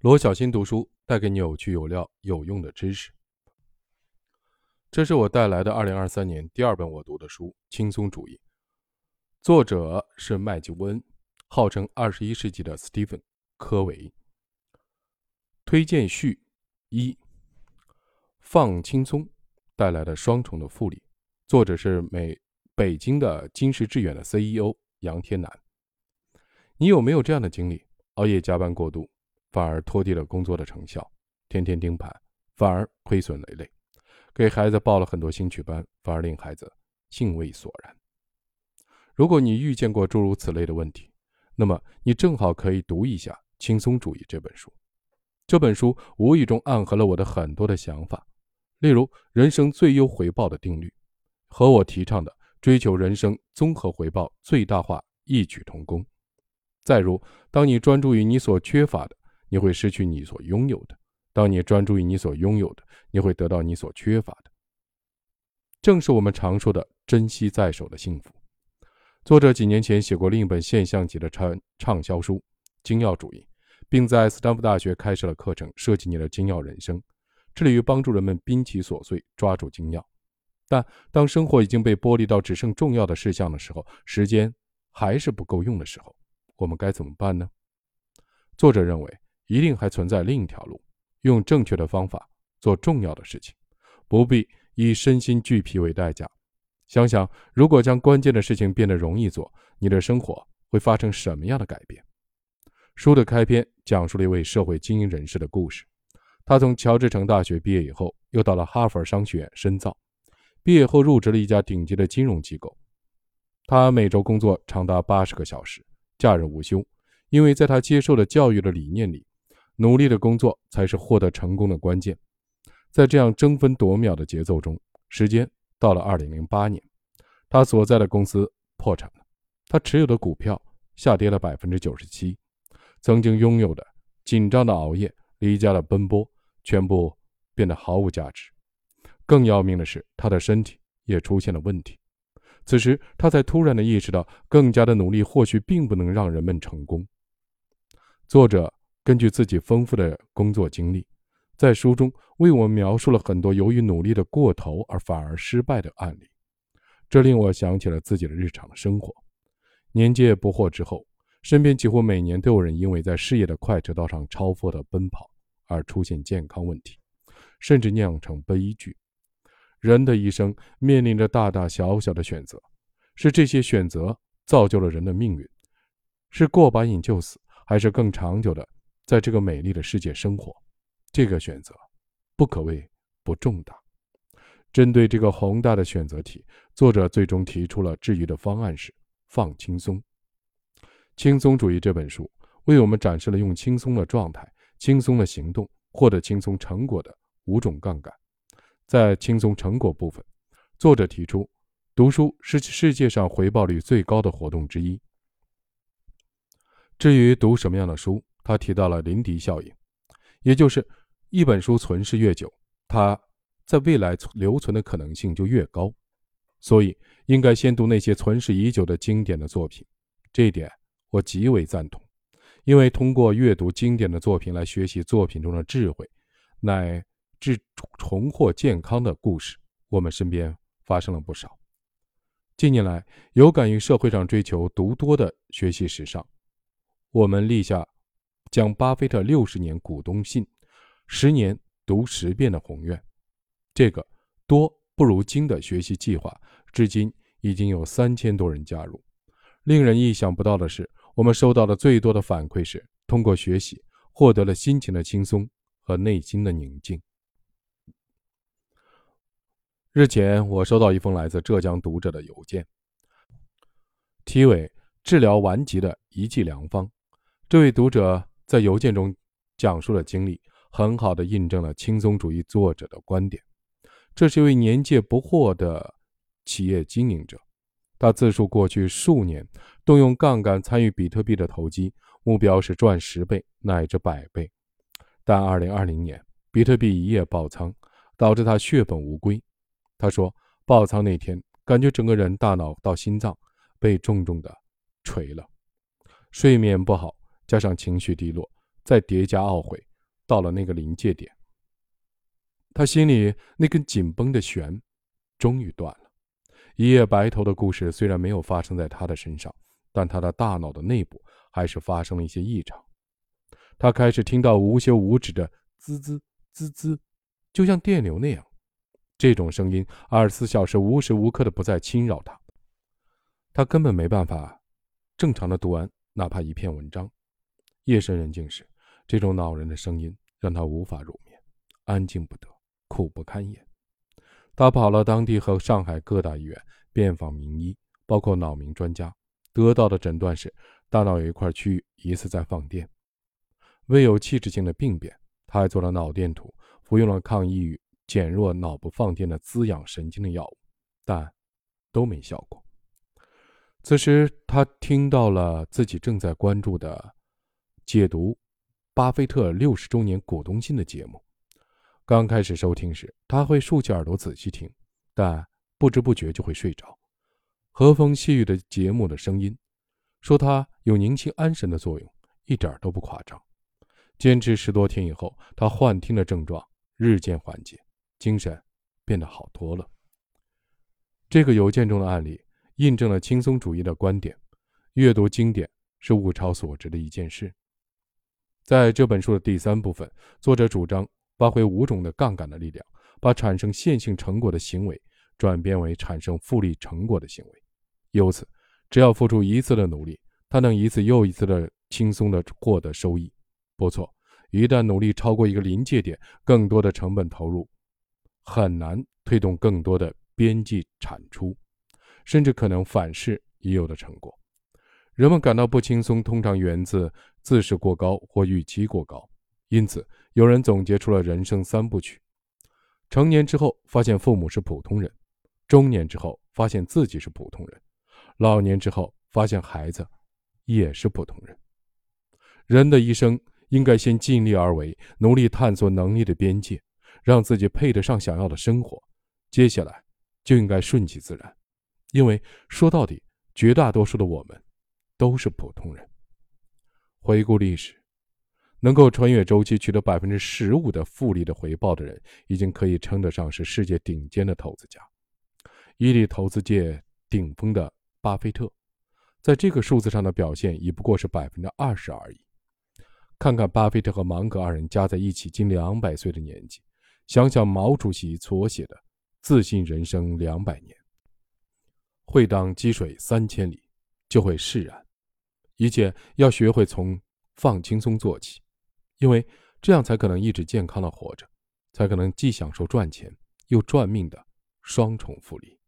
罗小新读书带给你有趣、有料、有用的知识。这是我带来的二零二三年第二本我读的书《轻松主义》，作者是麦吉温，号称二十一世纪的斯蒂芬·科维。推荐序一：放轻松带来的双重的复利。作者是美北京的金石致远的 CEO 杨天南。你有没有这样的经历？熬夜加班过度？反而拖低了工作的成效，天天盯盘，反而亏损累累；给孩子报了很多兴趣班，反而令孩子兴味索然。如果你遇见过诸如此类的问题，那么你正好可以读一下《轻松主义》这本书。这本书无意中暗合了我的很多的想法，例如人生最优回报的定律，和我提倡的追求人生综合回报最大化异曲同工。再如，当你专注于你所缺乏的。你会失去你所拥有的。当你专注于你所拥有的，你会得到你所缺乏的。正是我们常说的“珍惜在手的幸福”。作者几年前写过另一本现象级的畅畅销书《精要主义》，并在斯坦福大学开设了课程《设计你的精要人生》，致力于帮助人们摒弃琐碎，抓住精要。但当生活已经被剥离到只剩重要的事项的时候，时间还是不够用的时候，我们该怎么办呢？作者认为。一定还存在另一条路，用正确的方法做重要的事情，不必以身心俱疲为代价。想想，如果将关键的事情变得容易做，你的生活会发生什么样的改变？书的开篇讲述了一位社会精英人士的故事。他从乔治城大学毕业以后，又到了哈佛商学院深造，毕业后入职了一家顶级的金融机构。他每周工作长达八十个小时，假日无休，因为在他接受的教育的理念里。努力的工作才是获得成功的关键。在这样争分夺秒的节奏中，时间到了2008年，他所在的公司破产了，他持有的股票下跌了百分之九十七，曾经拥有的紧张的熬夜、离家的奔波，全部变得毫无价值。更要命的是，他的身体也出现了问题。此时，他才突然的意识到，更加的努力或许并不能让人们成功。作者。根据自己丰富的工作经历，在书中为我们描述了很多由于努力的过头而反而失败的案例，这令我想起了自己的日常生活。年届不惑之后，身边几乎每年都有人因为在事业的快车道上超负荷奔跑而出现健康问题，甚至酿成悲剧。人的一生面临着大大小小的选择，是这些选择造就了人的命运，是过把瘾就死，还是更长久的？在这个美丽的世界生活，这个选择不可谓不重大。针对这个宏大的选择题，作者最终提出了治愈的方案是放轻松。轻松主义这本书为我们展示了用轻松的状态、轻松的行动获得轻松成果的五种杠杆。在轻松成果部分，作者提出，读书是世界上回报率最高的活动之一。至于读什么样的书？他提到了林迪效应，也就是一本书存世越久，它在未来留存的可能性就越高，所以应该先读那些存世已久的经典的作品。这一点我极为赞同，因为通过阅读经典的作品来学习作品中的智慧，乃至重获健康的故事，我们身边发生了不少。近年来，有感于社会上追求读多的学习时尚，我们立下。将巴菲特六十年股东信，十年读十遍的宏愿，这个多不如精的学习计划，至今已经有三千多人加入。令人意想不到的是，我们收到的最多的反馈是，通过学习获得了心情的轻松和内心的宁静。日前，我收到一封来自浙江读者的邮件，题为“治疗顽疾的一剂良方”。这位读者。在邮件中讲述了经历，很好的印证了轻松主义作者的观点。这是一位年届不惑的企业经营者，他自述过去数年动用杠杆参与比特币的投机，目标是赚十倍乃至百倍。但2020年比特币一夜爆仓，导致他血本无归。他说，爆仓那天感觉整个人大脑到心脏被重重的锤了，睡眠不好。加上情绪低落，再叠加懊悔，到了那个临界点。他心里那根紧绷的弦，终于断了。一夜白头的故事虽然没有发生在他的身上，但他的大脑的内部还是发生了一些异常。他开始听到无休无止的滋滋滋滋，就像电流那样。这种声音二十四小时无时无刻的不再侵扰他。他根本没办法正常的读完哪怕一篇文章。夜深人静时，这种恼人的声音让他无法入眠，安静不得。苦不堪言，他跑了当地和上海各大医院，遍访名医，包括脑鸣专家，得到的诊断是大脑有一块区域疑似在放电。未有器质性的病变，他还做了脑电图，服用了抗抑郁、减弱脑部放电的滋养神经的药物，但都没效果。此时，他听到了自己正在关注的解读巴菲特六十周年股东信的节目。刚开始收听时，他会竖起耳朵仔细听，但不知不觉就会睡着。和风细雨的节目的声音，说他有宁心安神的作用，一点都不夸张。坚持十多天以后，他幻听的症状日渐缓解，精神变得好多了。这个邮件中的案例印证了轻松主义的观点：阅读经典是物超所值的一件事。在这本书的第三部分，作者主张。发挥五种的杠杆的力量，把产生线性成果的行为转变为产生复利成果的行为。由此，只要付出一次的努力，他能一次又一次的轻松的获得收益。不错，一旦努力超过一个临界点，更多的成本投入很难推动更多的边际产出，甚至可能反噬已有的成果。人们感到不轻松，通常源自自视过高或预期过高。因此，有人总结出了人生三部曲：成年之后发现父母是普通人，中年之后发现自己是普通人，老年之后发现孩子也是普通人。人的一生应该先尽力而为，努力探索能力的边界，让自己配得上想要的生活。接下来就应该顺其自然，因为说到底，绝大多数的我们都是普通人。回顾历史。能够穿越周期取得百分之十五的复利的回报的人，已经可以称得上是世界顶尖的投资家。伊利投资界顶峰的巴菲特，在这个数字上的表现已不过是百分之二十而已。看看巴菲特和芒格二人加在一起近两百岁的年纪，想想毛主席所写的“自信人生两百年，会当积水三千里”，就会释然。一切要学会从放轻松做起。因为这样才可能一直健康的活着，才可能既享受赚钱又赚命的双重福利。